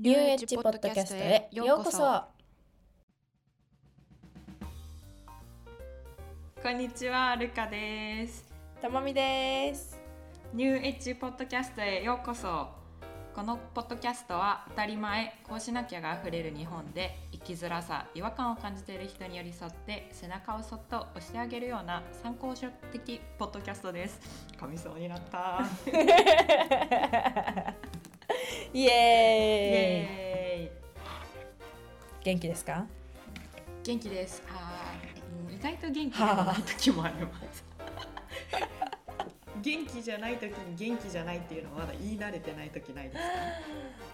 ニューエッジポッドキャストへようこそこんにちは、ルカです。ともみですニューエッジポッドキャストへようこそ。このポッドキャストは当たり前、こうしなきゃがあふれる日本で生きづらさ、違和感を感じている人に寄り添って背中をそっと押してあげるような参考書的ポッドキャストです。噛みそうになった。イエーイ。元気ですか？元気です。あ意外と元気じゃない時もあります。元気じゃない時に元気じゃないっていうのはまだ言い慣れてない時ないです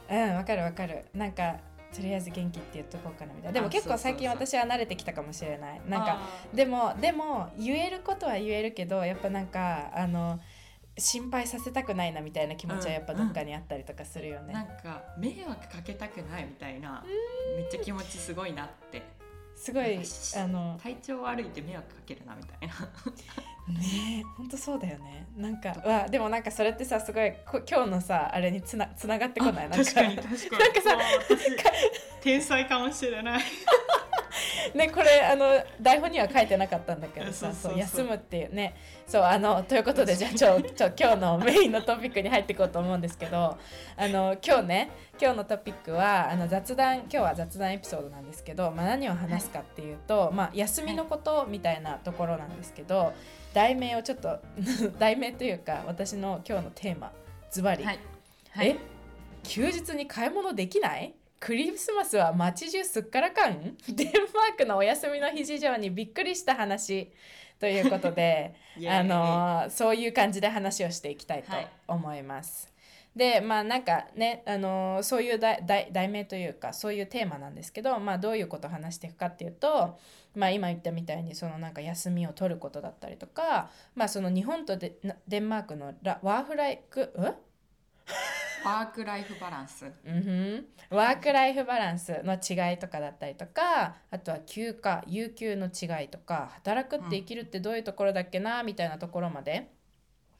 か？うんわかるわかる。なんかとりあえず元気って言っとこうかなみたいな。でもあ結構最近私は慣れてきたかもしれない。なんかでもでも言えることは言えるけどやっぱなんかあの心配させたくないなみたいな気持ちはやっぱどっかにあったりとかするよね、なんか迷惑かけたくないみたいな。めっちゃ気持ちすごいなって。すごいあの体調悪いって迷惑かけるなみたいな。ねえ本当そうだよね。なんかうわでもなんかそれってさすごいこ今日のさあれにつなつながってこない？なん確かに確かに。なんかさ 天才かもしれない ねこれあの台本には書いてなかったんだけどさそう休むっていうね。そうあのということでじゃあちょちょ今日のメインのトピックに入っていこうと思うんですけどあの今日ね今日のトピックはあの雑談今日は雑談エピソードなんですけど、まあ、何を話すかっていうと、まあ、休みのことみたいなところなんですけど題名をちょっと 題名というか私の今日のテーマズバリ、はい、え？休日に買い物できない？クリスマスは街中すっからかん？デンマークのお休みの日事情にびっくりした話ということで あのそういう感じで話をしていきたいとはい。思います。でまあなんかねあのそういう題名というかそういうテーマなんですけど、まあ、どういうことを話していくかっていうと、まあ、今言ったみたいにそのなんか休みを取ることだったりとか、まあ、その日本とデンマークのラワーフライク？んワークライフバランス。うんワーク・ライフ・バランスの違いとかだったりとかあとは休暇有給の違いとか働くって生きるってどういうところだっけなみたいなところまで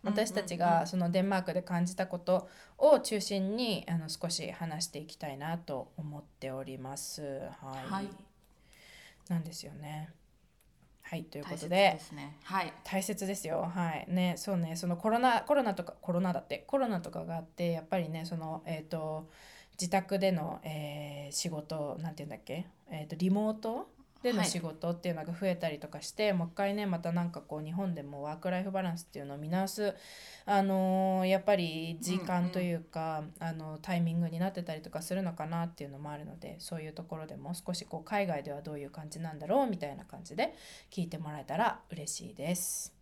私たちがそのデンマークで感じたことを中心にあの少し話していきたいなと思っております。はい、はい。なんですよね。はいというこ大切とでね。はい。大切ですよ。はい。ねそうね。そのコロナコロナとかコロナだって。コロナとかがあってやっぱりねそのえっ、と自宅での、えー仕事なんて言うんだっけ、えー、とリモートでのはい仕事っていうのが増えたりとかして、もう一回ねまたなんかこう日本でもワーク・ライフ・バランスっていうのを見直す、あのーやっぱり時間というか、あのタイミングになってたりとかするのかなっていうのもあるのでそういうところでも少しこう海外ではどういう感じなんだろうみたいな感じで聞いてもらえたら嬉しいです。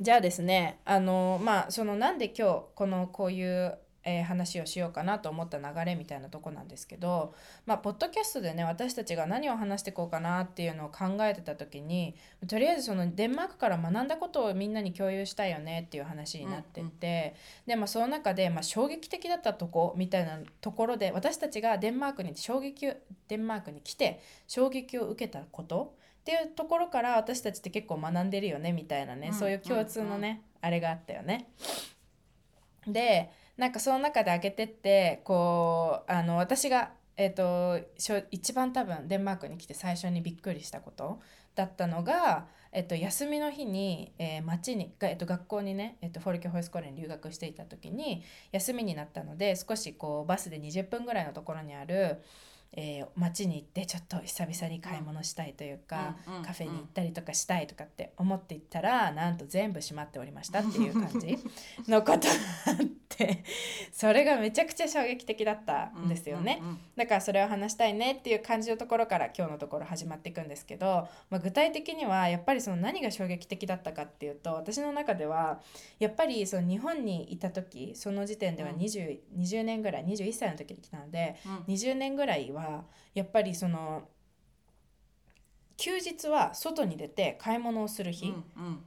じゃあですねあのまあそのなんで今日このこういう、えー話をしようかなと思った流れみたいなとこなんですけどまあポッドキャストでね私たちが何を話していこうかなっていうのを考えてた時にとりあえずそのデンマークから学んだことをみんなに共有したいよねっていう話になってて、でまあその中で、まあ、衝撃的だったとこみたいなところで私たちがデンマークに衝撃をデンマークに来て衝撃を受けたことっていうところから私たちって結構学んでるよねみたいなね、うんそういう共通のね、あれがあったよね。でなんかその中で開けてってこうあの私が、えー、と一番多分デンマークに来て最初にびっくりしたことだったのが、えっと、休みの日に、えー町に、えっと、学校にね、えっと、フォルケホイスコーレに留学していた時に休みになったので少しこうバスで20分ぐらいのところにある、えー町に行ってちょっと久々に買い物したいというか、うんうんカフェに行ったりとかしたいとかって思って行ったらなんと全部閉まっておりましたっていう感じ のことがあってそれがめちゃくちゃ衝撃的だったんですよね。うんうんうんだからそれを話したいねっていう感じのところから今日のところ始まっていくんですけど、まあ、具体的にはやっぱりその何が衝撃的だったかっていうと私の中ではやっぱりその日本にいた時その時点ではうん。20,、20年ぐらい21歳の時に来たのでうん。20年ぐらいはやっぱりその休日は外に出て買い物をする日、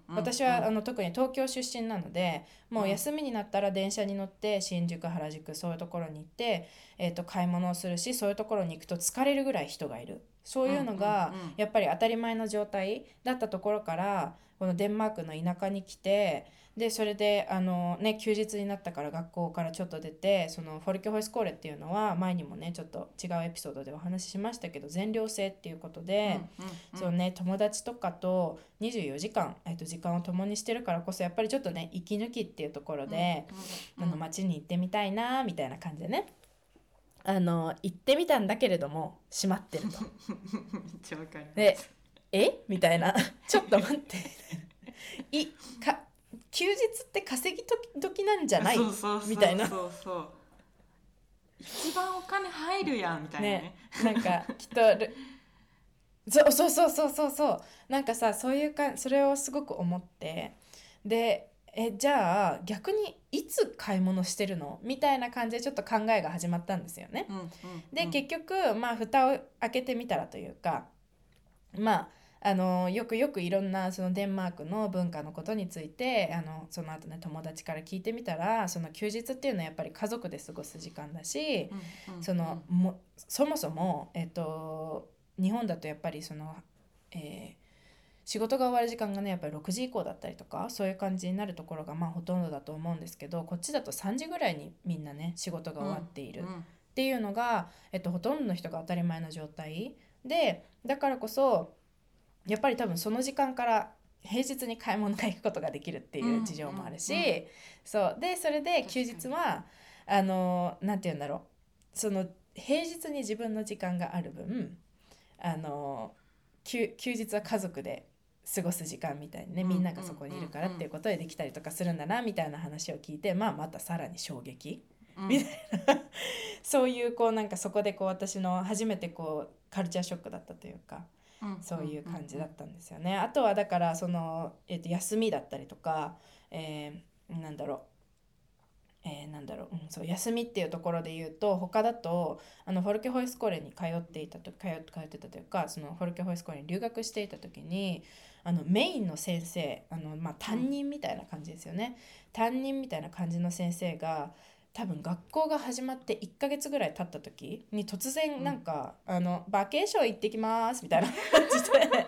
私はあの特に東京出身なのでもううん。休みになったら電車に乗って新宿原宿そういうところに行って、えー、と買い物をするしそういうところに行くと疲れるぐらい人がいるそういうのがやっぱり当たり前の状態だったところからこのデンマークの田舎に来てでそれであの、ね、休日になったから学校からちょっと出てそのフォルケホイスコーレっていうのは前にもねちょっと違うエピソードでお話ししましたけど全寮制っていうことで、そうね、友達とかと24時間、えっと、時間を共にしてるからこそやっぱりちょっとね息抜きっていうところで、あの街に行ってみたいなみたいな感じでねあの行ってみたんだけれども閉まってると。めっちゃわかるでえ？みたいな。ちょっと待って。いか休日って稼ぎ時なんじゃない？みたいな。そうそう。一番お金入るやんみたいなね。ね。なんかきっとる。そうそうそうそうそうそう。なんかさそういうかそれをすごく思って。でえじゃあ逆にいつ買い物してるの？みたいな感じでちょっと考えが始まったんですよね。うんうんで、うん。結局まあ蓋を開けてみたらというかまああのよくよくいろんなそのデンマークの文化のことについてあのその後ね友達から聞いてみたらその休日っていうのはやっぱり家族で過ごす時間だし、うんうん。そのもそもそも、えっと、日本だとやっぱりその、えー仕事が終わる時間がねやっぱり6時以降だったりとかそういう感じになるところがまあほとんどだと思うんですけどこっちだと3時ぐらいにみんなね仕事が終わっている。っていうのが、えっと、ほとんどの人が当たり前の状態。でだからこそやっぱり多分その時間から平日に買い物が行くことができるっていう事情もあるし、うんうん。うそう。でそれで休日はあのなんて言うんだろう。その平日に自分の時間がある分あの休休日は家族で過ごす時間みたいにねみんながそこにいるからっていうことでできたりとかするんだなみたいな話を聞いてまあまたさらに衝撃？うん。みたいな。そういうこうなんかそこでこう私の初めてこうカルチャーショックだったというかうんそういう感じだったんですよね。あとはだからその、えっと休みだったりとか、えーなんだろう。えーなんだろう、うん、そう休みっていうところで言うと他だとあのフォルケホイスコーレに通っていたと通通ってたというかそのフォルケホイスコーレに留学していた時にあのメインの先生あの、まあ、担任みたいな感じですよね、担任みたいな感じの先生が多分学校が始まって1ヶ月ぐらい経った時に突然なんか「あのバケーション行ってきます」みたいな 感じで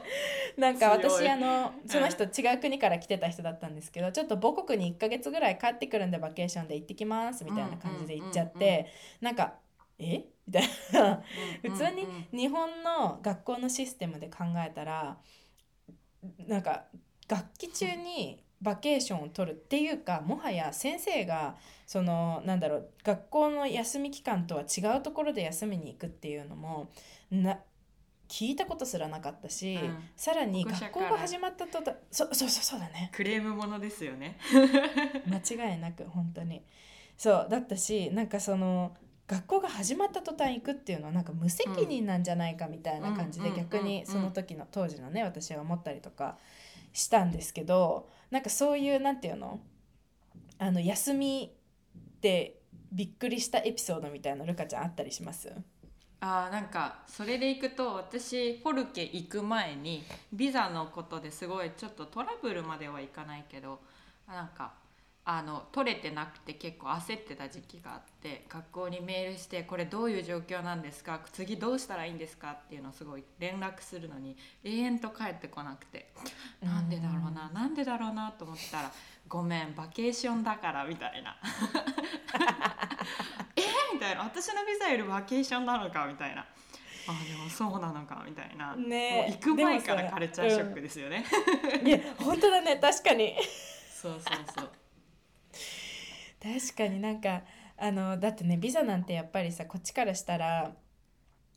なんか私あのその人違う国から来てた人だったんですけどちょっと母国に1ヶ月ぐらい帰ってくるんでバケーションで行ってきますみたいな感じで言っちゃっうんうんてなんか「え？みたいな。うん普通にうんうん。日本の学校のシステムで考えたらなんか学期中にバケーションを取るっていうかもはや先生がそのなんだろう学校の休み期間とは違うところで休みに行くっていうのもな聞いたことすらなかったし、うん。さらに学校が始まったとたそ そうそうそうだね。クレームものですよね。間違いなく本当に。そうだったしなんかその学校が始まった途端行くっていうのはなんか無責任なんじゃないかみたいな感じでうん逆にその時の当時のね私は思ったりとかしたんですけどなんかそういうなんていうのあの休みってびっくりしたエピソードみたいなのルカちゃんあったりします？あーなんかそれでいくと私フォルケ行く前にビザのことですごいちょっとトラブルまではいかないけどなんかあの取れてなくて結構焦ってた時期があって学校にメールして「これどういう状況なんですか？次どうしたらいいんですか?」っていうのをすごい連絡するのに永遠と帰ってこなくて。なんでだろうな？なんでだろうなと思ったら「ごめんバケーションだから」みたいな。え？みたいな。私のビザよりバケーションなのか？みたいな。あでもそうなのか？みたいな、ね。もう行く前からカルチャーショックですよね、いや本当だね。確かに。そうそうそう確かになんかあのだってねビザなんてやっぱりさこっちからしたら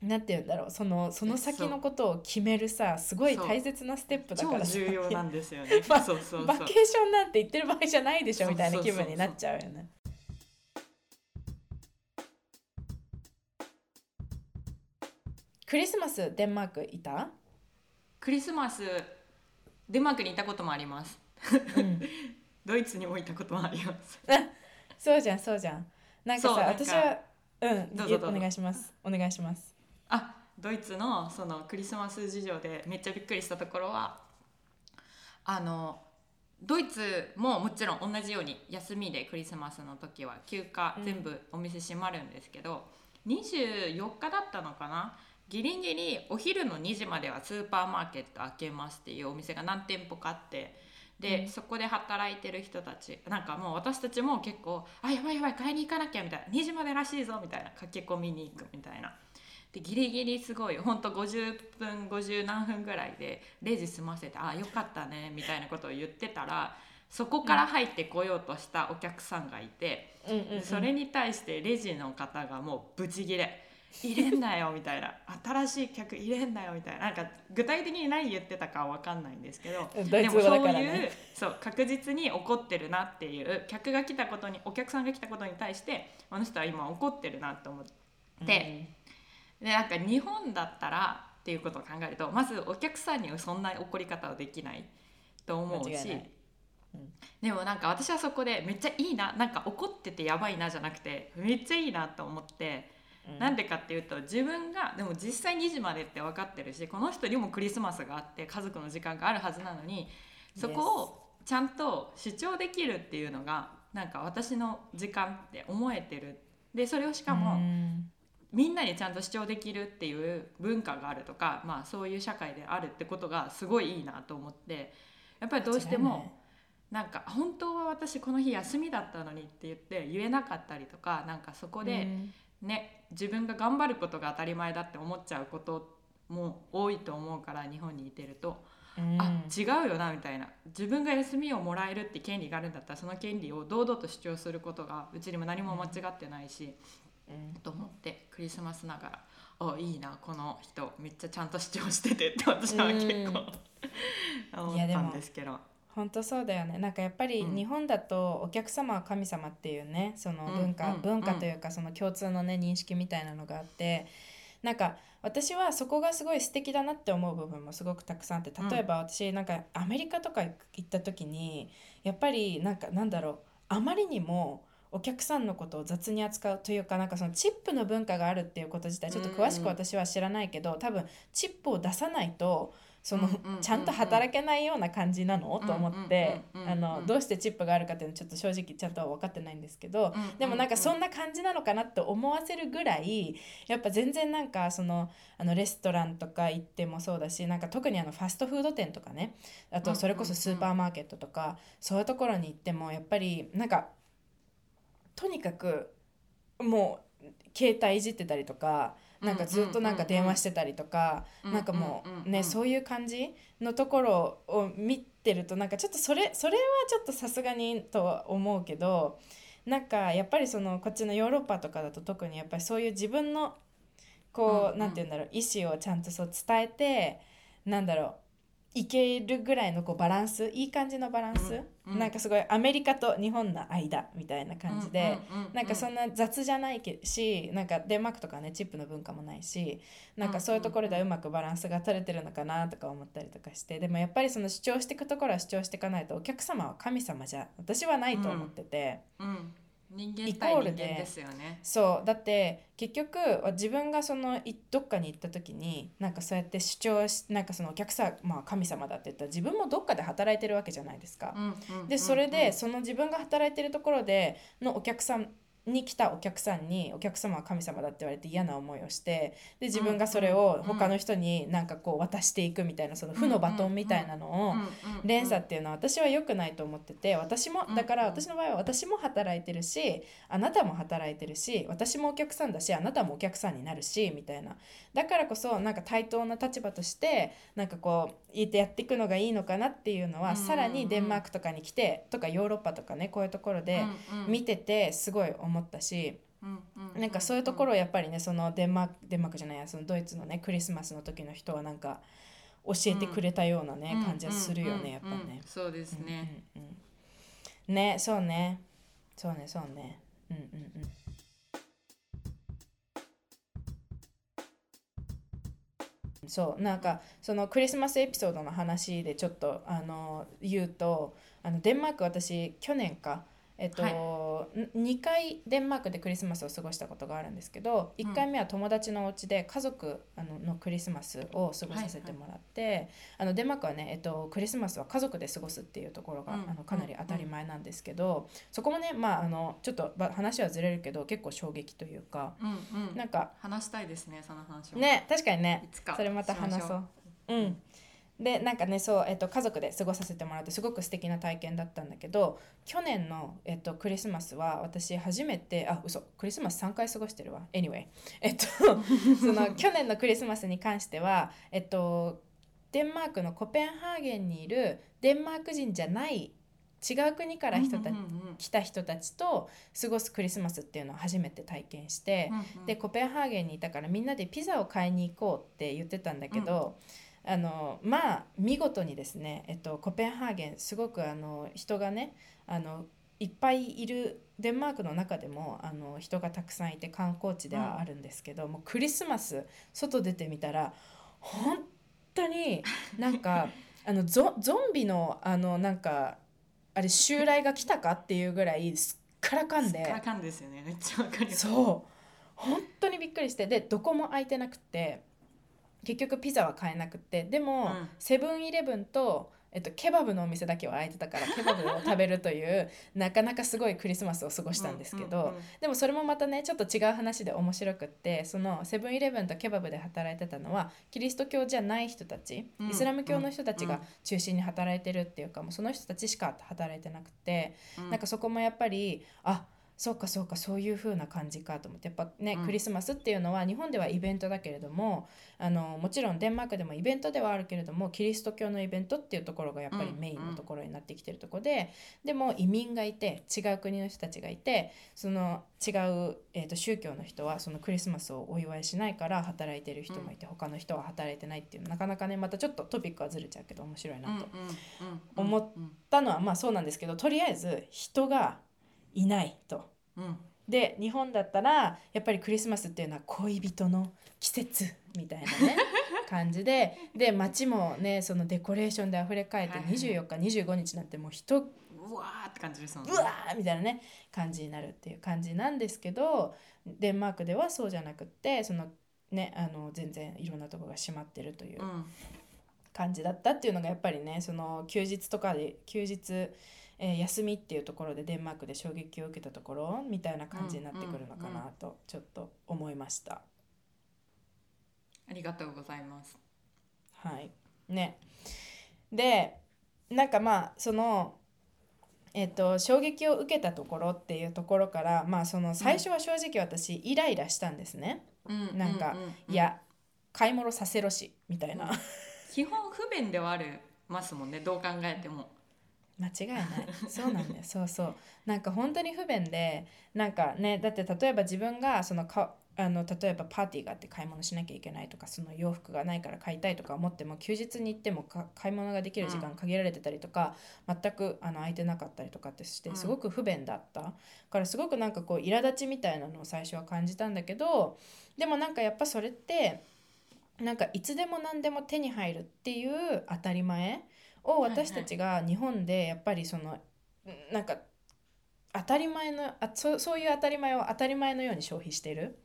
なんて言うんだろうそのその先のことを決めるさすごい大切なステップだか超らさ重要なんですよね。まそうそうそう。バケーションなんて言ってる場合じゃないでしょみたいな気分になっちゃうよね。クリスマスデンマークいた、クリスマスデンマークに行ったこともあります。うん、ドイツにも行ったこともあります そうじゃんそうじゃん。なんかさそうなんか。私はうんどうぞどうぞ。お願いします。お願いします。あドイツのそのクリスマス事情でめっちゃびっくりしたところはあのドイツももちろん同じように休みでクリスマスの時は休暇うん。全部お店閉まるんですけど、24日だったのかな？ギリギリお昼の2時まではスーパーマーケット開けますっていうお店が何店舗かあってで、うん。そこで働いてる人たちなんかもう私たちも結構「あやばいやばい買いに行かなきゃ」みたいな「2時までらしいぞ」みたいな駆け込みに行くみたいな。でギリギリすごいほんと50分50何分ぐらいでレジ済ませて「あよかったね」みたいなことを言ってたらそこから入ってこようとしたお客さんがいて、うん。それに対してレジの方がもうブチギレ入れんなよみたいな。新しい客入れんなよみたいな。なんか具体的に何言ってたかは分かんないんですけど。ね。でもそういうそう確実に怒ってるなっていう。客が来たことにお客さんが来たことに対してあの人は今怒ってるなと思って。でなんか日本だったらっていうことを考えるとまずお客さんにはそんな怒り方はできないと思うし。うん。でもなんか私はそこでめっちゃいいななんか怒っててやばいなじゃなくてめっちゃいいなと思って、うん。なんでかっていうと自分がでも実際2時までって分かってるしこの人にもクリスマスがあって家族の時間があるはずなのにそこをちゃんと主張できるっていうのがなんか私の時間って思えてる。でそれをしかも、うん。みんなにちゃんと主張できるっていう文化があるとか、まあ、そういう社会であるってことがすごいいいなと思ってやっぱりどうしてもなんか本当は私この日休みだったのにって言って言えなかったりとかなんかそこでうんね、自分が頑張ることが当たり前だって思っちゃうことも多いと思うから日本にいてると、うんあ違うよなみたいな自分が休みをもらえるって権利があるんだったらその権利を堂々と主張することがうちにも何も間違ってないし。うんと思ってクリスマスながら「あいいなこの人めっちゃちゃんと主張してて」って私は結構 思ったんですけど。本当そうだよね。なんかやっぱりうん。日本だとお客様は神様っていうねその文化、うんうん。文化というかその共通のね認識みたいなのがあってなんか私はそこがすごい素敵だなって思う部分もすごくたくさんあって例えば私なんかアメリカとか行った時にやっぱりなんかなんだろうあまりにもお客さんのことを雑に扱うというかなんかそのチップの文化があるっていうこと自体ちょっと詳しく私は知らないけど多分チップを出さないとそのちゃんと働けないような感じなの？と思ってどうしてチップがあるかっていうのはちょっと正直ちゃんとは分かってないんですけどでもなんかそんな感じなのかなって思わせるぐらいやっぱ全然なんかそのあのレストランとか行ってもそうだしなんか特にあのファストフード店とかねあとそれこそスーパーマーケットとかそういうところに行ってもやっぱりなんかとにかくもう携帯いじってたりとかなんかずっとなんか電話してたりとかうんなんかもうんうんううん。ねそういう感じのところを見てるとなんかちょっとそれそれはちょっとさすがにとは思うけどなんかやっぱりそのこっちのヨーロッパとかだと特にやっぱりそういう自分のこうんううん。なんて言うんだろう意思をちゃんとそう伝えてなんだろういけるぐらいのこうバランスいい感じのバランス、うん。うん。なんかすごいアメリカと日本の間みたいな感じで、なんかそんなな雑じゃないけしなんかデンマークとかねチップの文化もないしなんかそういうところではうまくバランスが取れてるのかなとか思ったりとかしてでもやっぱりその主張していくところは主張していかないとお客様は神様じゃ私はないと思ってて。うん、人間イ対人間でですよね。そうだって結局自分がそのいどっかに行った時になんかそうやって主張しなんかそのお客さん、まあ、神様だって言ったら自分もどっかで働いてるわけじゃないですか。でそれうんでその自分が働いてるところでのお客さんに来たお客さんにお客様は神様だって言われて嫌な思いをしてで自分がそれを他の人になんかこう渡していくみたいなその負のバトンみたいなのを連鎖っていうのは私は良くないと思ってて私もうんだから私の場合は私も働いてるしあなたも働いてるし私もお客さんだしあなたもお客さんになるしみたいな。だからこそなんか対等な立場としてなんかこうやっていくのがいいのかなっていうのはうんさらにデンマークとかに来てとかヨーロッパとかねこういうところでうんうん。見ててすごい思ったし。うんうんなんかそういうところをやっぱりねそのデンマークデンマークじゃないやそのドイツのねクリスマスの時の人はなんか教えてくれたようなね、うん感じはするよね、うんやっぱね。そうですね。うんうんうん。ねそうね。そうねそうね。うんうんうんそうなんかそのクリスマスエピソードの話でちょっとあの言うとあのデンマーク私去年かえっと、2回デンマークでクリスマスを過ごしたことがあるんですけど1回目は友達のお家で家族あののクリスマスを過ごさせてもらって、あのデンマークはね、えっと、クリスマスは家族で過ごすっていうところが、うんあのかなり当たり前なんですけど、そこもね、まあ、あのちょっとば話はずれるけど結構衝撃というかうんうん。なんか話したいですねその話を。ね確かにね。いつか。それまた話しましょそう。うんでなんかねそう、えっと、家族で過ごさせてもらってすごく素敵な体験だったんだけど去年の、えっと、クリスマスは私初めてあ嘘クリスマス3回過ごしてるわ。Anyway えっと その去年のクリスマスに関してはえっとデンマークのコペンハーゲンにいるデンマーク人じゃない違う国から人た来た人たちと過ごすクリスマスっていうのを初めて体験して、うんうん。でコペンハーゲンにいたからみんなでピザを買いに行こうって言ってたんだけど、あのまあ見事にですね、えっと、コペンハーゲンすごくあの人がねあのいっぱいいるデンマークの中でもあの人がたくさんいて観光地ではあるんですけど、もうクリスマス外出てみたら本当に なんかあのゾゾンビのあのなんかあれ襲来が来たかっていうぐらいすっからかんで。すっからかんですよねめっちゃわかるそう本当にびっくりしてでどこも空いてなくて結局ピザは買えなくて。でも、うん。セブンイレブンと、えっと、ケバブのお店だけは空いてたから ケバブを食べるというなかなかすごいクリスマスを過ごしたんですけど、でもそれもまたねちょっと違う話で面白くってそのセブンイレブンとケバブで働いてたのはキリスト教じゃない人たち、うん。イスラム教の人たちがうん。中心に働いてるっていうかもうその人たちしか働いてなくて。うん。なんかそこもやっぱりあそうかそうかそういう風な感じかと思ってやっぱね、うんクリスマスっていうのは日本ではイベントだけれどもあのもちろんデンマークでもイベントではあるけれどもキリスト教のイベントっていうところがやっぱりうんメインのところになってきてるところで、でも移民がいて違う国の人たちがいてその違う、えー、と宗教の人はそのクリスマスをお祝いしないから働いてる人もいて、他の人は働いてないっていうなかなかねまたちょっとトピックはずれちゃうけど面白いなと。思っったのはまあそうなんですけどとりあえず人がいないと。うん。うんで日本だったらやっぱりクリスマスっていうのは恋人の季節みたいなね 感じで。で街もねそのデコレーションで溢れ返ってはいはい24日25日なんてもう人ううわーって感じですもんわーみたいなね感じになるっていう感じなんですけどデンマークではそうじゃなくってそのねあの全然いろんなとこが閉まってるといううん。感じだったっていうのがやっぱりねその休日とかで休日、えー休みっていうところでデンマークで衝撃を受けたところみたいな感じになってくるのかなとちょっと思いました。ありがとうございます。はい。ね。でなんかまあそのえっと衝撃を受けたところっていうところからまあその最初は正直私イライラしたんですね。うん。なんかうういや買い物させろしみたいな。うん。基本不便ではあるますもんねどう考えても間違いない。そうなんだよ。そうそう。なんか本当に不便でなんかねだって例えば自分がそのかあの例えばパーティーがあって買い物しなきゃいけないとかその洋服がないから買いたいとか思っても休日に行ってもか買い物ができる時間限られてたりとか、全くあの空いてなかったりとかってしてうん。すごく不便だった、だからすごくなんかこう苛立ちみたいなのを最初は感じたんだけどでもなんかやっぱそれってなんかいつでも何でも手に入るっていう当たり前を私たちが日本でやっぱりそのなんか当たり前のあそそういう当たり前を当たり前のように消費してる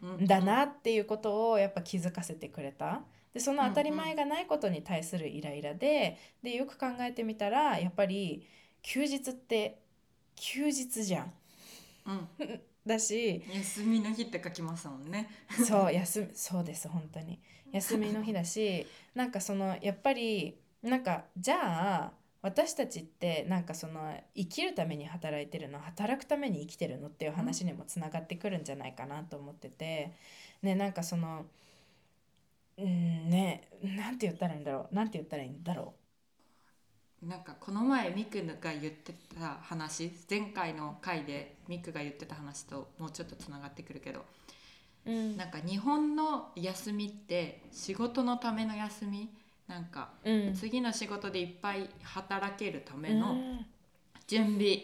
うん。だなっていうことをやっぱ気づかせてくれた。でその当たり前がないことに対するイライラででよく考えてみたらやっぱり休日って休日じゃん。うん。だし休みの日って書きますもんね。そう休みそうです本当に。休みの日だしなんかそのやっぱりなんかじゃあ私たちってなんかその生きるために働いてるの働くために生きてるのっていう話にもつながってくるんじゃないかなと思ってて。ねなんかそのうんねなんて言ったらいいんだろう。なんて言ったらいいんだろなんかこの前ミクが言ってた話前回の回でミクが言ってた話ともうちょっとつながってくるけど。う。うん。なんか日本の休みって仕事のための休みなんかうん。次の仕事でいっぱい働けるためのうん。準備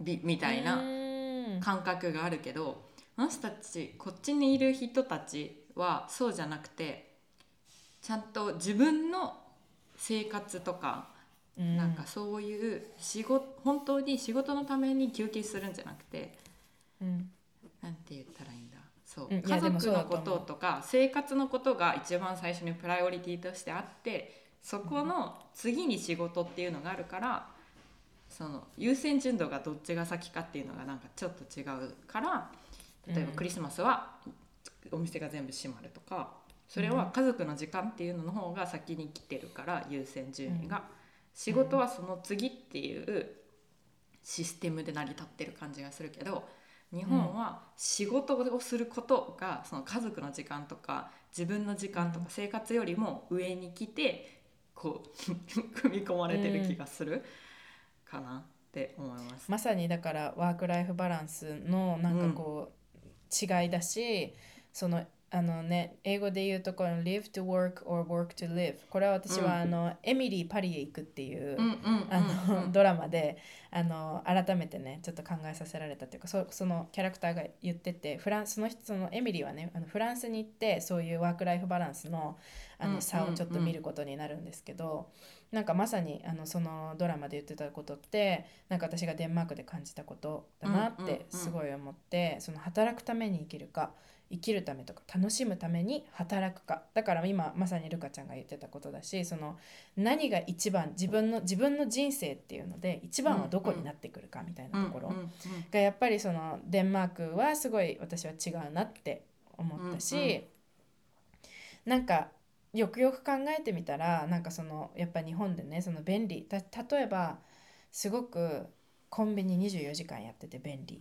日みたいなうん。感覚があるけどあの人たちこっちにいる人たちはそうじゃなくてちゃんと自分の生活とかうん。なんかそういう仕事本当に仕事のために休憩するんじゃなくてうん。なんて言ったらいいそう、うん家族のこととか生活のことが一番最初にプライオリティとしてあってそこの次に仕事っていうのがあるからその優先順度がどっちが先かっていうのがなんかちょっと違うから例えばうん。クリスマスはお店が全部閉まるとかそれは家族の時間っていうのの方が先に来てるから優先順位が、仕事はその次っていうシステムで成り立ってる感じがするけど日本は仕事をすることがその家族の時間とか自分の時間とか生活よりも上に来てこう 組み込まれてる気がするかなって思います。まさにだからワーク・ライフ・バランスのなんかこう違いだし、そのあのね英語で言うとこの live to work or work to live これは私はあの、エミリー・パリへ行くっていう、あのドラマであの改めてねちょっと考えさせられたというかそそのキャラクターが言っててフランスその人そのエミリーはねあのフランスに行ってそういうワーク・ライフ・バランスのあの差をちょっと見ることになるんですけど、なんかまさにあのそのドラマで言ってたことってなんか私がデンマークで感じたことだなってすごい思って、その働くために生きるか生きるためとか楽しむために働くか。だから今まさにルカちゃんが言ってたことだしその何が一番自分の自分の人生っていうので一番はどこになってくるかみたいなところがやっぱりそのデンマークはすごい私は違うなって思ったし、うなんかよくよく考えてみたらなんかそのやっぱ日本でねその便利た例えばすごくコンビニ24時間やってて便利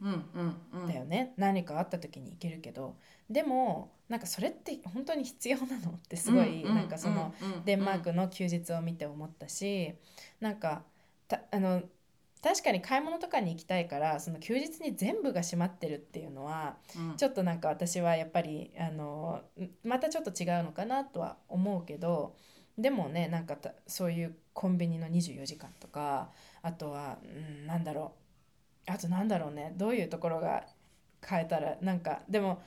だよね、何かあった時に行けるけど。でもなんかそれって本当に必要なのってすごい、なんかその、デンマークの休日を見て思ったしなんかたあの確かに買い物とかに行きたいからその休日に全部が閉まってるっていうのはうん。ちょっとなんか私はやっぱりあのんまたちょっと違うのかなとは思うけどでもねなんかたそういうコンビニの24時間とかあとは、うん、なんだろう。あとなんだろうね。どういうところが変えたらなんかでも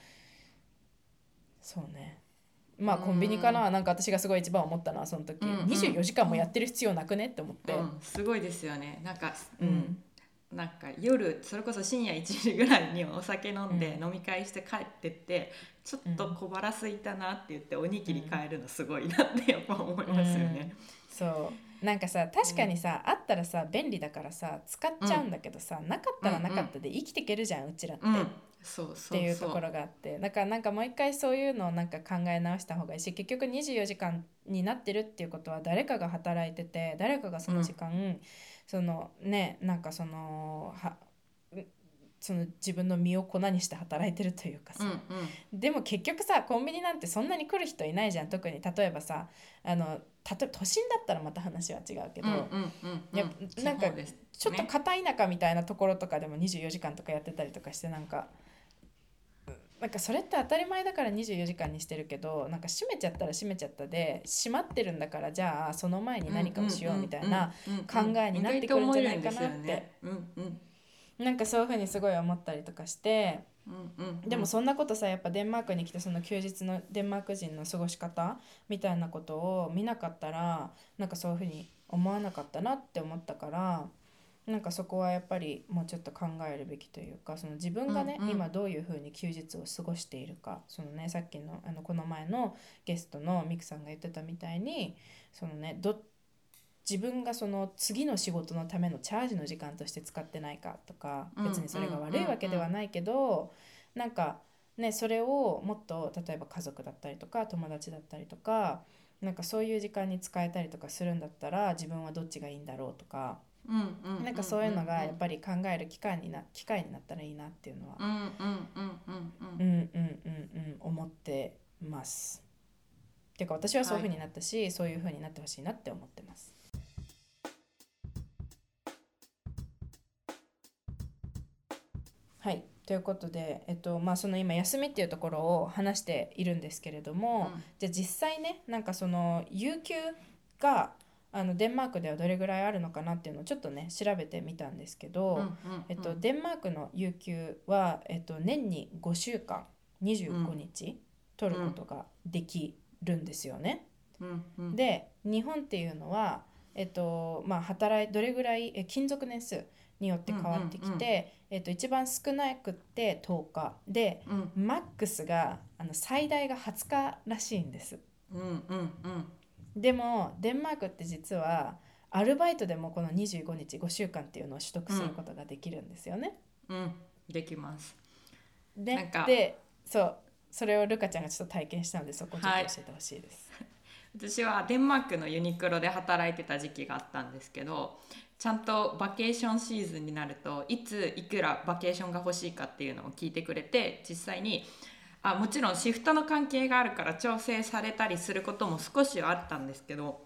そうねまあうん。コンビニかななんか私がすごい一番思ったのはその時、うんうん。24時間もやってる必要なくねって思って、うん。すごいですよね。なんか、ううん。ん、なんか夜それこそ深夜1時ぐらいにお酒飲んでうん。飲み会して帰ってって、ちょっと小腹空いたなって言っておにぎり買えるのすごいなってやっぱ思いますよね。そう。なんかさ確かにさ、あったらさ便利だからさ使っちゃうんだけどさ、なかったらなかったで生きていけるじゃんうちらって、うんっていうところがあって。だからなんかもう一回そういうのをなんか考え直した方がいいし結局24時間になってるっていうことは誰かが働いてて誰かがその時間、そのねなんかそのはその自分の身を粉にして働いてるというかさ、うんうん。でも結局さコンビニなんてそんなに来る人いないじゃん。特に例えばさあのたと都心だったらまた話は違うけど、うんうんなんかちょっとね片田舎みたいなところとかでも24時間とかやってたりとかしてなんかなんかそれって当たり前だから24時間にしてるけどなんか閉めちゃったら閉めちゃったで閉まってるんだからじゃあその前に何かをしようみたいな考えになってくるんじゃないかなって。うんうん。なんかそういうふうにすごい思ったりとかしてうんうんでもそんなことさやっぱデンマークに来てその休日のデンマーク人の過ごし方みたいなことを見なかったらなんかそういうふうに思わなかったなって思ったからなんかそこはやっぱりもうちょっと考えるべきというかその自分がね、うんうん。今どういうふうに休日を過ごしているかそのねさっきのあのこの前のゲストのミクさんが言ってたみたいにそのねど自分がその次の仕事のためのチャージの時間として使ってないかとかうん別にそれが悪いわけではないけどなんかねそれをもっと例えば家族だったりとか友達だったりとかなんかそういう時間に使えたりとかするんだったら自分はどっちがいいんだろうとかなんかそういうのがやっぱり考える機会にな機会になったらいいなっていうのは。思ってます。っていうか私はそういうふうになったし、はい、そういうふうになってほしいなって思ってます。はい。ということで、えっとまあ、その今休みっていうところを話しているんですけれども、うん、じゃあ実際ねなんかその有給があのデンマークではどれぐらいあるのかなっていうのをちょっとね調べてみたんですけど、うんうんえっと、デンマークの有給は、えっと、年に5週間25日取ることができるんですよね。うんうん。で日本っていうのは、えっとまあ、働いどれぐらいえ勤続年数によって変わってきて、うんうんうんえっと、一番少なくって10日。でうん。マックスがあの最大が20日らしいんです。うんうんうんでもデンマークって実はアルバイトでもこの25日5週間っていうのを取得することができるんですよね。うん。できます。でなんか。でそう。それをルカちゃんがちょっと体験したのでそこちょっと教えてほしいです。私はデンマークのユニクロで働いてた時期があったんですけどちゃんとバケーションシーズンになるといついくらバケーションが欲しいかっていうのを聞いてくれて実際にあもちろんシフトの関係があるから調整されたりすることも少しはあったんですけど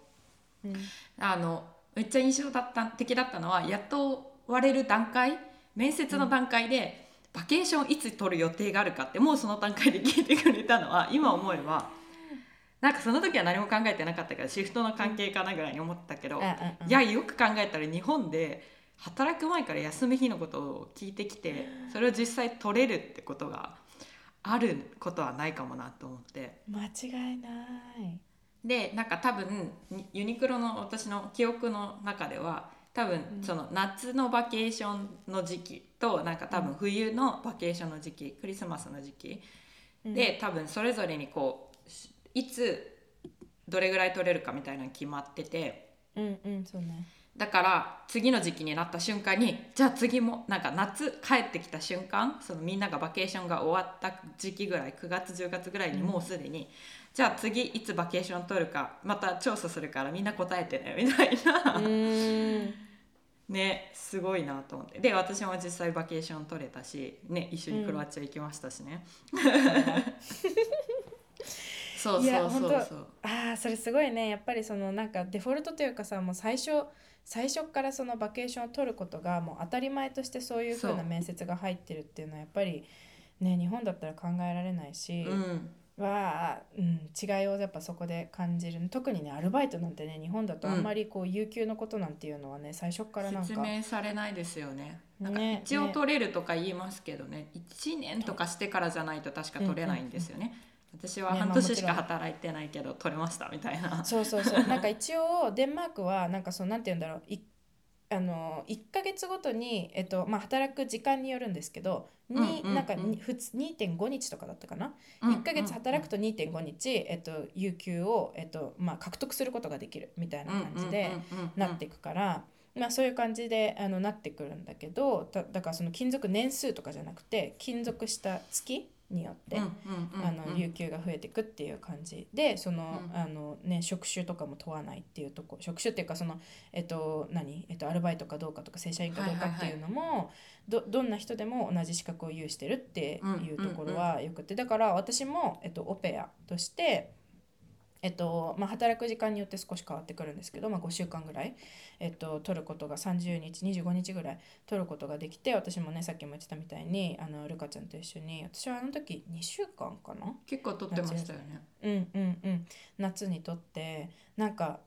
うん。あのめっちゃ印象だった的だったのは雇われる段階面接の段階で、バケーションいつ取る予定があるかってもうその段階で聞いてくれたのは今思えばなんかその時は何も考えてなかったからシフトの関係かなぐらいに思ったけど、いやよく考えたら日本で働く前から休み日のことを聞いてきてそれを実際取れるってことがあることはないかもなと思って。間違いない。でなんか多分にユニクロの私の記憶の中では多分うんその夏のバケーションの時期となんか多分冬のバケーションの時期クリスマスの時期うんで多分それぞれにこうしいつどれぐらい取れるかみたいなの決まっててうんうんそうね。だから次の時期になった瞬間にじゃあ次もなんか夏帰ってきた瞬間そのみんながバケーションが終わった時期ぐらい9月10月ぐらいにもうすでに、じゃあ次いつバケーション取るかまた調査するからみんな答えてねみたいな。ねすごいなと思って。で私も実際バケーション取れたし、ね、一緒にクロアチア行きましたしね、そういやそうそう。本そうああそれすごいね。やっぱりそのなんかデフォルトというかさもう最初最初からそのバケーションを取ることがもう当たり前としてそういう風なそう。面接が入ってるっていうのはやっぱりね日本だったら考えられないし、うん。は、うん、違いをやっぱそこで感じる。特にねアルバイトなんてね日本だとあんまりこう有給のことなんていうのはね最初からなんか説明されないですよね。なんかね一応取れるとか言いますけどね。1年とかしてからじゃないと確か取れないんですよね。私はねまあ半年しか働いてないけど取れましたみたいな。そうそうそう。なんか一応デンマークはなんかそうなんて言うんだろう。いあの1ヶ月ごとに、えっとまあ、働く時間によるんですけど、んうんうん。なんかにふつ2.5日とかだったかな、1ヶ月働くと2.5日、えっと、有給を、えっとまあ、獲得することができるみたいな感じでなっていくから、まあ、そういう感じであのなってくるんだけどだだからその勤続年数とかじゃなくて勤続した月によって。あの有給が増えていくっていう感じでその,、うんあのね、職種とかも問わないっていうとこ職種っていうかその、えっと何？えっと、アルバイトかどうかとか正社員かどうかっていうのも、どどんな人でも同じ資格を有してるっていうところはよくて、だから私も、えっと、オペアとして。えっとまあ、働く時間によって少し変わってくるんですけど、まあ、5週間ぐらい、えっと、取ることが30日25日ぐらい取ることができて私もねさっきも言ってたみたいにあのルカちゃんと一緒に私はあの時2週間かな？結構取ってましたよね。うんうんうん。夏にとってなんか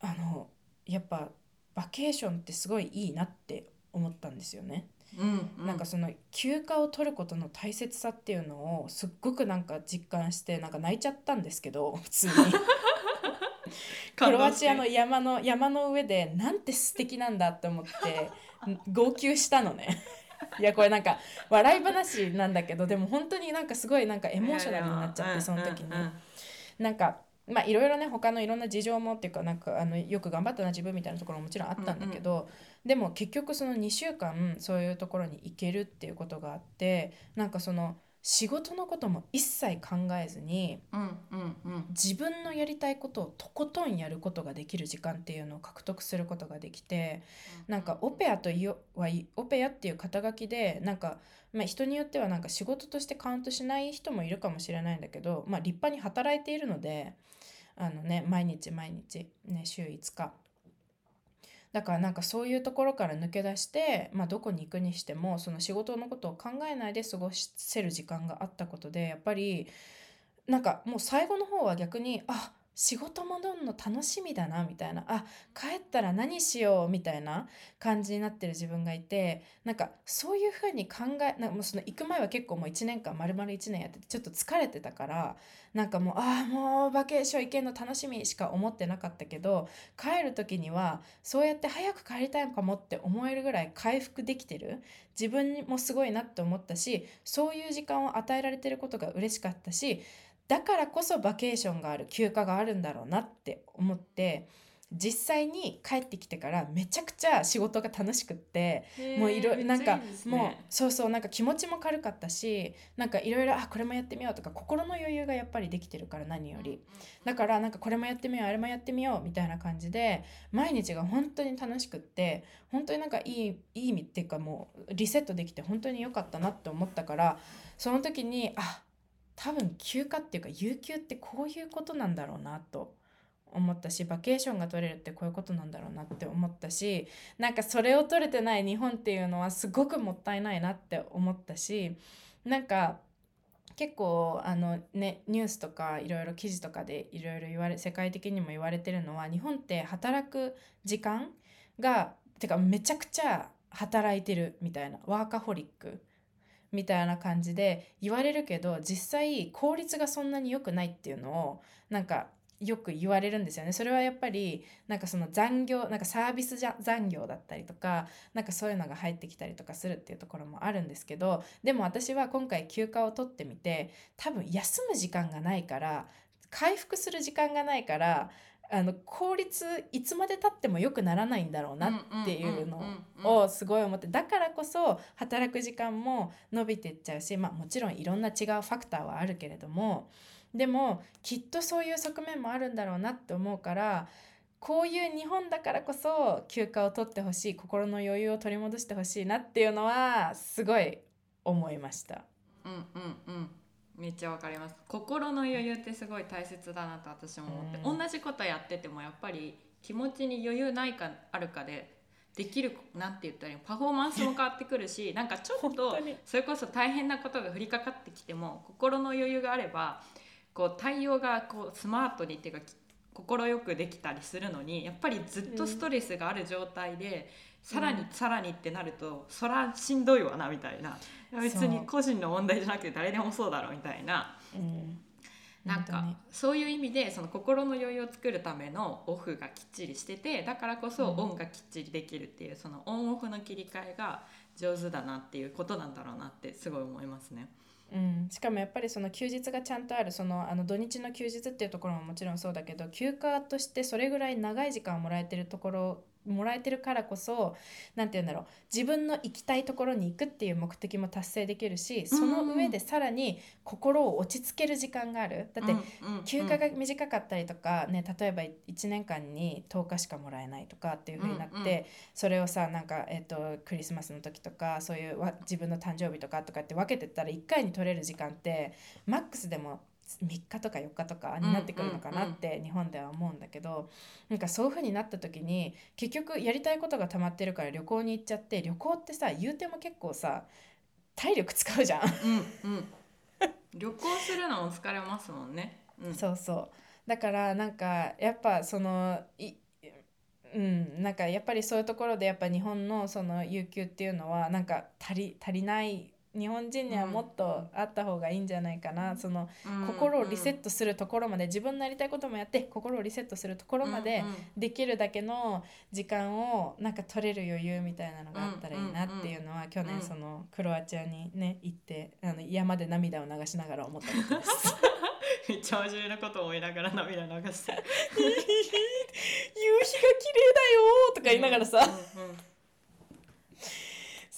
あのやっぱバケーションってすごいいいなって思ったんですよね、うんなんかその休暇を取ることの大切さっていうのをすっごくなんか実感してなんか泣いちゃったんですけど 普通に。クロアチアの山の山の上でなんて素敵なんだって思って 号泣したのね。いやこれなんか笑い話なんだけどでも本当になんかすごいなんかエモーショナルになっちゃってその時に。なんかまあいろいろね他のいろんな事情もっていうかなんかあのよく頑張ったな自分みたいなところももちろんあったんだけど、でも結局その2週間そういうところに行けるっていうことがあってなんかその仕事のことも一切考えずにうんうんうん。自分のやりたいことをとことんやることができる時間っていうのを獲得することができてなんかオペアといよはいオペアっていう肩書きでなんか、まあ、人によってはなんか仕事としてカウントしない人もいるかもしれないんだけど、まあ、立派に働いているのであの、ね、毎日毎日、ね、週5日。だからなんかそういうところから抜け出して、まあ、どこに行くにしてもその仕事のことを考えないで過ごせる時間があったことでやっぱりなんかもう最後の方は逆にあ仕事戻るの楽しみだなみたいな。あ帰ったら何しようみたいな感じになってる自分がいてなんかそういうふうに考えなんかもうその行く前は結構もう1年間丸々1年やっててちょっと疲れてたからなんかもうああもうバケーション行けるの楽しみしか思ってなかったけど帰る時にはそうやって早く帰りたいのかもって思えるぐらい回復できてる。自分もすごいなって思ったしそういう時間を与えられてることが嬉しかったしだからこそバケーションがある休暇があるんだろうなって思って実際に帰ってきてからめちゃくちゃ仕事が楽しくってもういろなんかもうそうそうなんか気持ちも軽かったしなんかいろいろあこれもやってみようとか心の余裕がやっぱりできてるから何より。だからなんかこれもやってみようあれもやってみようみたいな感じで毎日が本当に楽しくって本当になんかいいいい意味っていうかもうリセットできて本当に良かったなって思ったからその時にあ多分休暇っていうか有給ってこういうことなんだろうなと思ったしバケーションが取れるってこういうことなんだろうなって思ったしなんかそれを取れてない日本っていうのはすごくもったいないなって思ったしなんか結構あの、ね、ニュースとかいろいろ記事とかでいろいろ言われ世界的にも言われてるのは日本って働く時間がてかめちゃくちゃ働いてるみたいなワーカホリック。みたいな感じで言われるけど実際効率がそんなに良くないっていうのをなんかよく言われるんですよね。それはやっぱりなんかその残業なんかサービスじゃ残業だったりとかなんかそういうのが入ってきたりとかするっていうところもあるんですけどでも私は今回休暇を取ってみて多分休む時間がないから回復する時間がないからあの効率いつまでたっても良くならないんだろうなっていうのをすごい思ってだからこそ働く時間も伸びてっちゃうし、まあ、もちろんいろんな違うファクターはあるけれどもでもきっとそういう側面もあるんだろうなって思うからこういう日本だからこそ休暇を取ってほしい心の余裕を取り戻してほしいなっていうのはすごい思いました。うんうんうん。めっちゃわかります。心の余裕ってすごい大切だなと私も思って、うん、同じことやっててもやっぱり気持ちに余裕ないかあるかでできるなんて言ったらパフォーマンスも変わってくるしなんかちょっとそれこそ大変なことが降りかかってきても心の余裕があればこう対応がこうスマートにっていうか快くできたりするのにやっぱりずっとストレスがある状態で、うん、さらにさらにってなるとそらしんどいわなみたいな。別に個人の問題じゃなくて誰でもそうだろうみたいな。うんなんかそういう意味でその心の余裕を作るためのオフがきっちりしててだからこそオンがきっちりできるっていうそのオンオフの切り替えが上手だなっていうことなんだろうなってすごい思いますね。うん、しかもやっぱりその休日がちゃんとあるそのあの土日の休日っていうところももちろんそうだけど休暇としてそれぐらい長い時間をもらえてるところもらえてるからこそ何て言うんだろう自分の行きたいところに行くっていう目的も達成できるしその上でさらに心を落ち着ける時間がある。だって休暇が短かったりとか、ね、例えば1年間に10日しかもらえないとかっていう風になってそれをさなんか、えーと、クリスマスの時とかそういう自分の誕生日とかとかって分けてったら1回に取れる時間ってマックスでも3日とか4日とかになってくるのかなって日本では思うんだけどなんかそういう風になった時に結局やりたいことが溜まってるから旅行に行っちゃって旅行ってさ言うても結構さ体力使うじゃん。うんうん、旅行するのも疲れますもんね。うん、そうそうだからなんかやっぱそのいうん、なんかやっぱりそういうところでやっぱ日本のその有給っていうのはなんか足り足りない日本人にはもっとあった方がいいんじゃないかな、うん、その、心をリセットするところまで自分のやりたいこともやって心をリセットするところまでできるだけの時間をなんか取れる余裕みたいなのがあったらいいなっていうのは去年そのクロアチアにね行ってあの山で涙を流しながら思ったことです。めっちゃ真面目なことを思いながら涙流して。夕日が綺麗だよとか言いながらさ、うんうん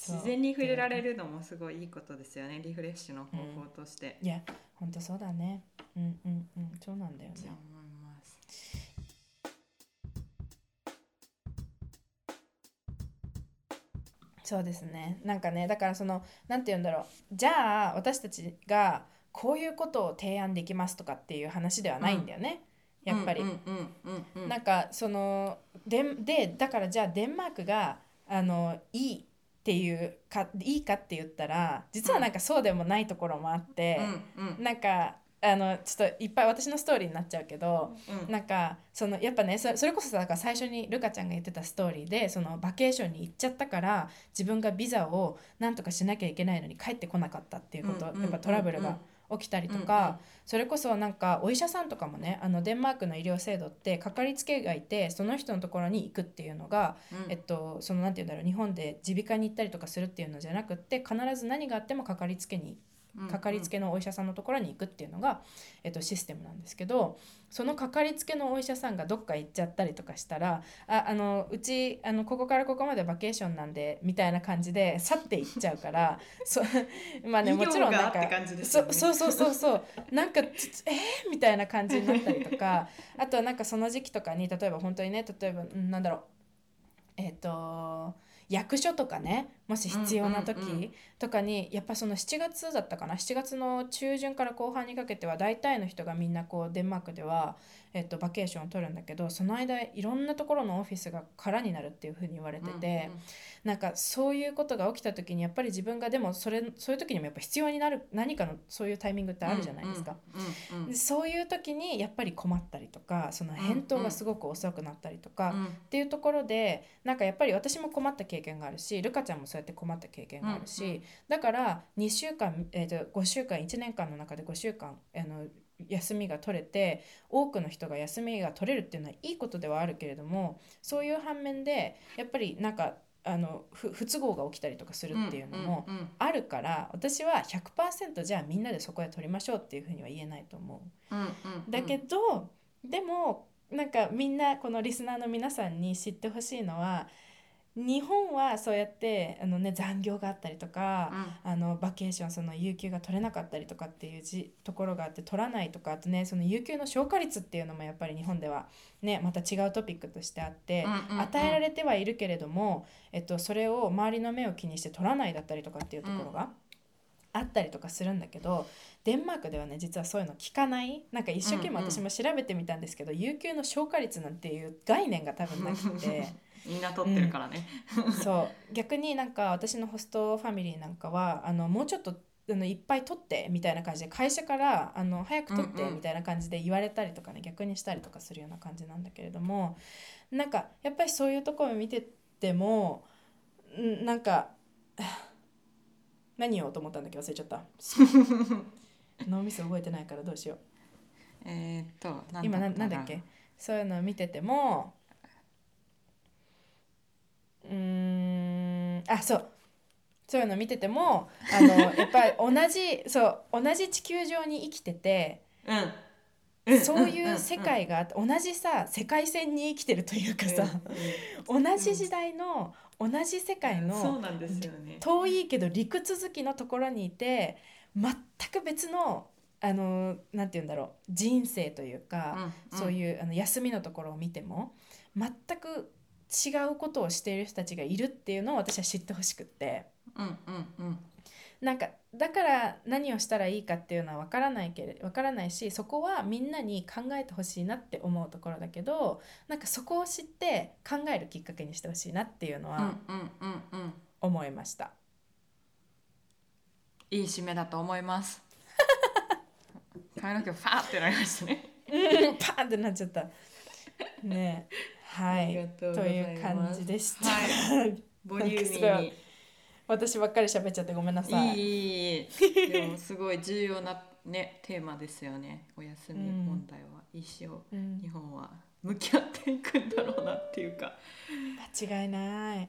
自然に触れられるのもすごいいいことですよね。リフレッシュの方法として、うん、いや本当そうだね。うんうんうん。そうなんだよね。思います。そうですね。なんかねだからそのなんて言うんだろう。じゃあ私たちがこういうことを提案できますとかっていう話ではないんだよね、うん、やっぱり、なんかそのででだからじゃあデンマークがあのいいっていうかいいかって言ったら実はなんかそうでもないところもあって、うんうん、なんかあのちょっといっぱい私のストーリーになっちゃうけど、うん、なんかそのやっぱねそれこそだから最初にルカちゃんが言ってたストーリーでそのバケーションに行っちゃったから自分がビザをなんとかしなきゃいけないのに帰ってこなかったっていうこと、やっぱトラブルが起きたりとか、うんうん、それこそなんかお医者さんとかもねあのデンマークの医療制度ってかかりつけがいてその人のところに行くっていうのが、うん、えっとそのなんて言うんだろう日本で耳鼻科に行ったりとかするっていうのじゃなくって必ず何があってもかかりつけにうんうんかかりつけのお医者さんのところに行くっていうのが、えっと、システムなんですけどそのかかりつけのお医者さんがどっか行っちゃったりとかしたら「ああのうちあのここからここまでバケーションなんで」みたいな感じで去っていっちゃうから そまあね もちろんなんかね。そそうそうそうそう。なんかつえー、みたいな感じになったりとかあとはなんかその時期とかに例えば本当にね例えばうんなんだろう。えっ、と役所とかねもし必要な時とかにやっぱその7月だったかな？7月の中旬から後半にかけては大体の人がみんなこうデンマークでは、えっと、バケーションを取るんだけどその間いろんなところのオフィスが空になるっていうふうに言われてて、なんかそういうことが起きた時にやっぱり自分がでもそれそういう時にもやっぱ必要になる何かのそういうタイミングってあるじゃないですか。うんうんそういう時にやっぱり困ったりとかその返答がすごく遅くなったりとか、うんっていうところでなんかやっぱり私も困った経験があるしルカちゃんもそうやって困った経験があるし、うんうんだから2週間、えー、と5週間1年間の中で5週間あの休みが取れて多くの人が休みが取れるっていうのはいいことではあるけれどもそういう反面でやっぱりなんかあの不不都合が起きたりとかするっていうのもうんうんあるから私は100%じゃあみんなでそこで取りましょうっていうふうには言えないと思う。うんうんうんだけど、でもなんかみんなこのリスナーの皆さんに知ってほしいのは日本はそうやってあの、ね、残業があったりとか、あのバケーションその有給が取れなかったりとかっていうじところがあって取らないとかあとねその有給の消化率っていうのもやっぱり日本ではねまた違うトピックとしてあって、うんうんうん。与えられてはいるけれども、えっと、それを周りの目を気にして取らないだったりとかっていうところが。あったりとかするんだけどデンマークではね実はそういうの聞かない？なんか一生懸命うんうん。私も調べてみたんですけど、有給の消化率なんていう概念が多分なくて みんな取ってるからね。そう。逆になんか私のホストファミリーなんかはあのもうちょっとあのいっぱい取ってみたいな感じで会社からあの早く取ってうんうん。みたいな感じで言われたりとかね、逆にしたりとかするような感じなんだけれどもなんかやっぱりそういうところを見ててもんなんか何言おうと思ったんだっけ忘れちゃった。脳みそ覚えてないからどうしよう。えーっと今ななんだっけ？そういうのを見ててもうーん。あそう。そういうの見ててもあの やっぱり同じそう同じ地球上に生きててうん。そういう世界があって同じさ世界線に生きてるというかさ同じ時代の同じ世界のそうなんですよね。遠いけど陸続きのところにいて全く別のあのなんて言うんだろう人生というか、そうういうあの休みのところを見ても全く違うことをしている人たちがいるっていうのを私は知ってほしくってん。うんうんうんなんかだから何をしたらいいかっていうのは分からないけれ分からないしそこはみんなに考えてほしいなって思うところだけどなんかそこを知って考えるきっかけにしてほしいなっていうのうんはうんうんうん。思いました。いい締めだと思います。髪の毛ファーってなりましたね。う んパーンってなっちゃった。ねえはいという感じでした。はボリューミーに。私ばっかり喋っちゃってごめんなさい。いいいいでもすごい重要なねテーマですよね。お休み問題は一生うん日本は向き合っていくんだろうなっていうか。間違いない。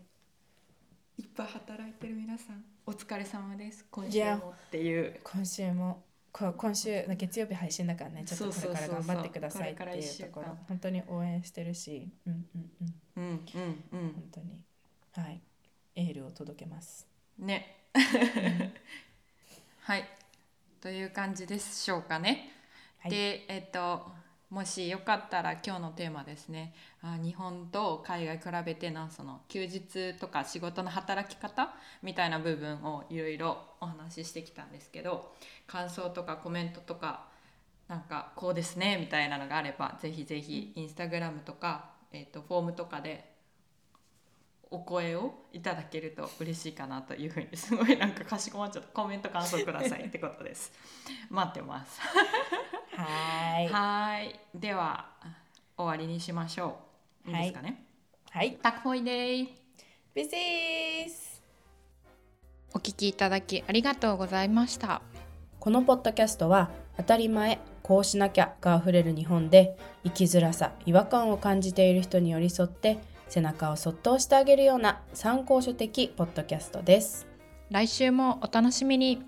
いっぱい働いてる皆さんお疲れ様です今週もっていう今週もこ今週月曜日配信だからねちょっとこれから頑張ってくださいっていうところ本当に応援してるし、うんうんうん、うんうん本当にはいエールを届けます。うん。ね はい。という感じでしょうかね、はい。でえっともしよかったら今日のテーマですね。あ日本と海外比べてのその休日とか仕事の働き方みたいな部分をいろいろお話ししてきたんですけど感想とかコメントとかなんかこうですねみたいなのがあればぜひぜひインスタグラムとか、えー、とフォームとかでお声をいただけると嬉しいかなというふうにすごいなんかかしこまっちゃった。コメント感想くださいってことです。待ってますはーい。はーい。では終わりにしましょう。い。いですかね、はい、Tack för idag! ビシースお聞きいただきありがとうございました。このポッドキャストは当たり前こうしなきゃがあふれる日本で生きづらさ違和感を感じている人に寄り添って背中をそっと押してあげるような参考書的ポッドキャストです。来週もお楽しみに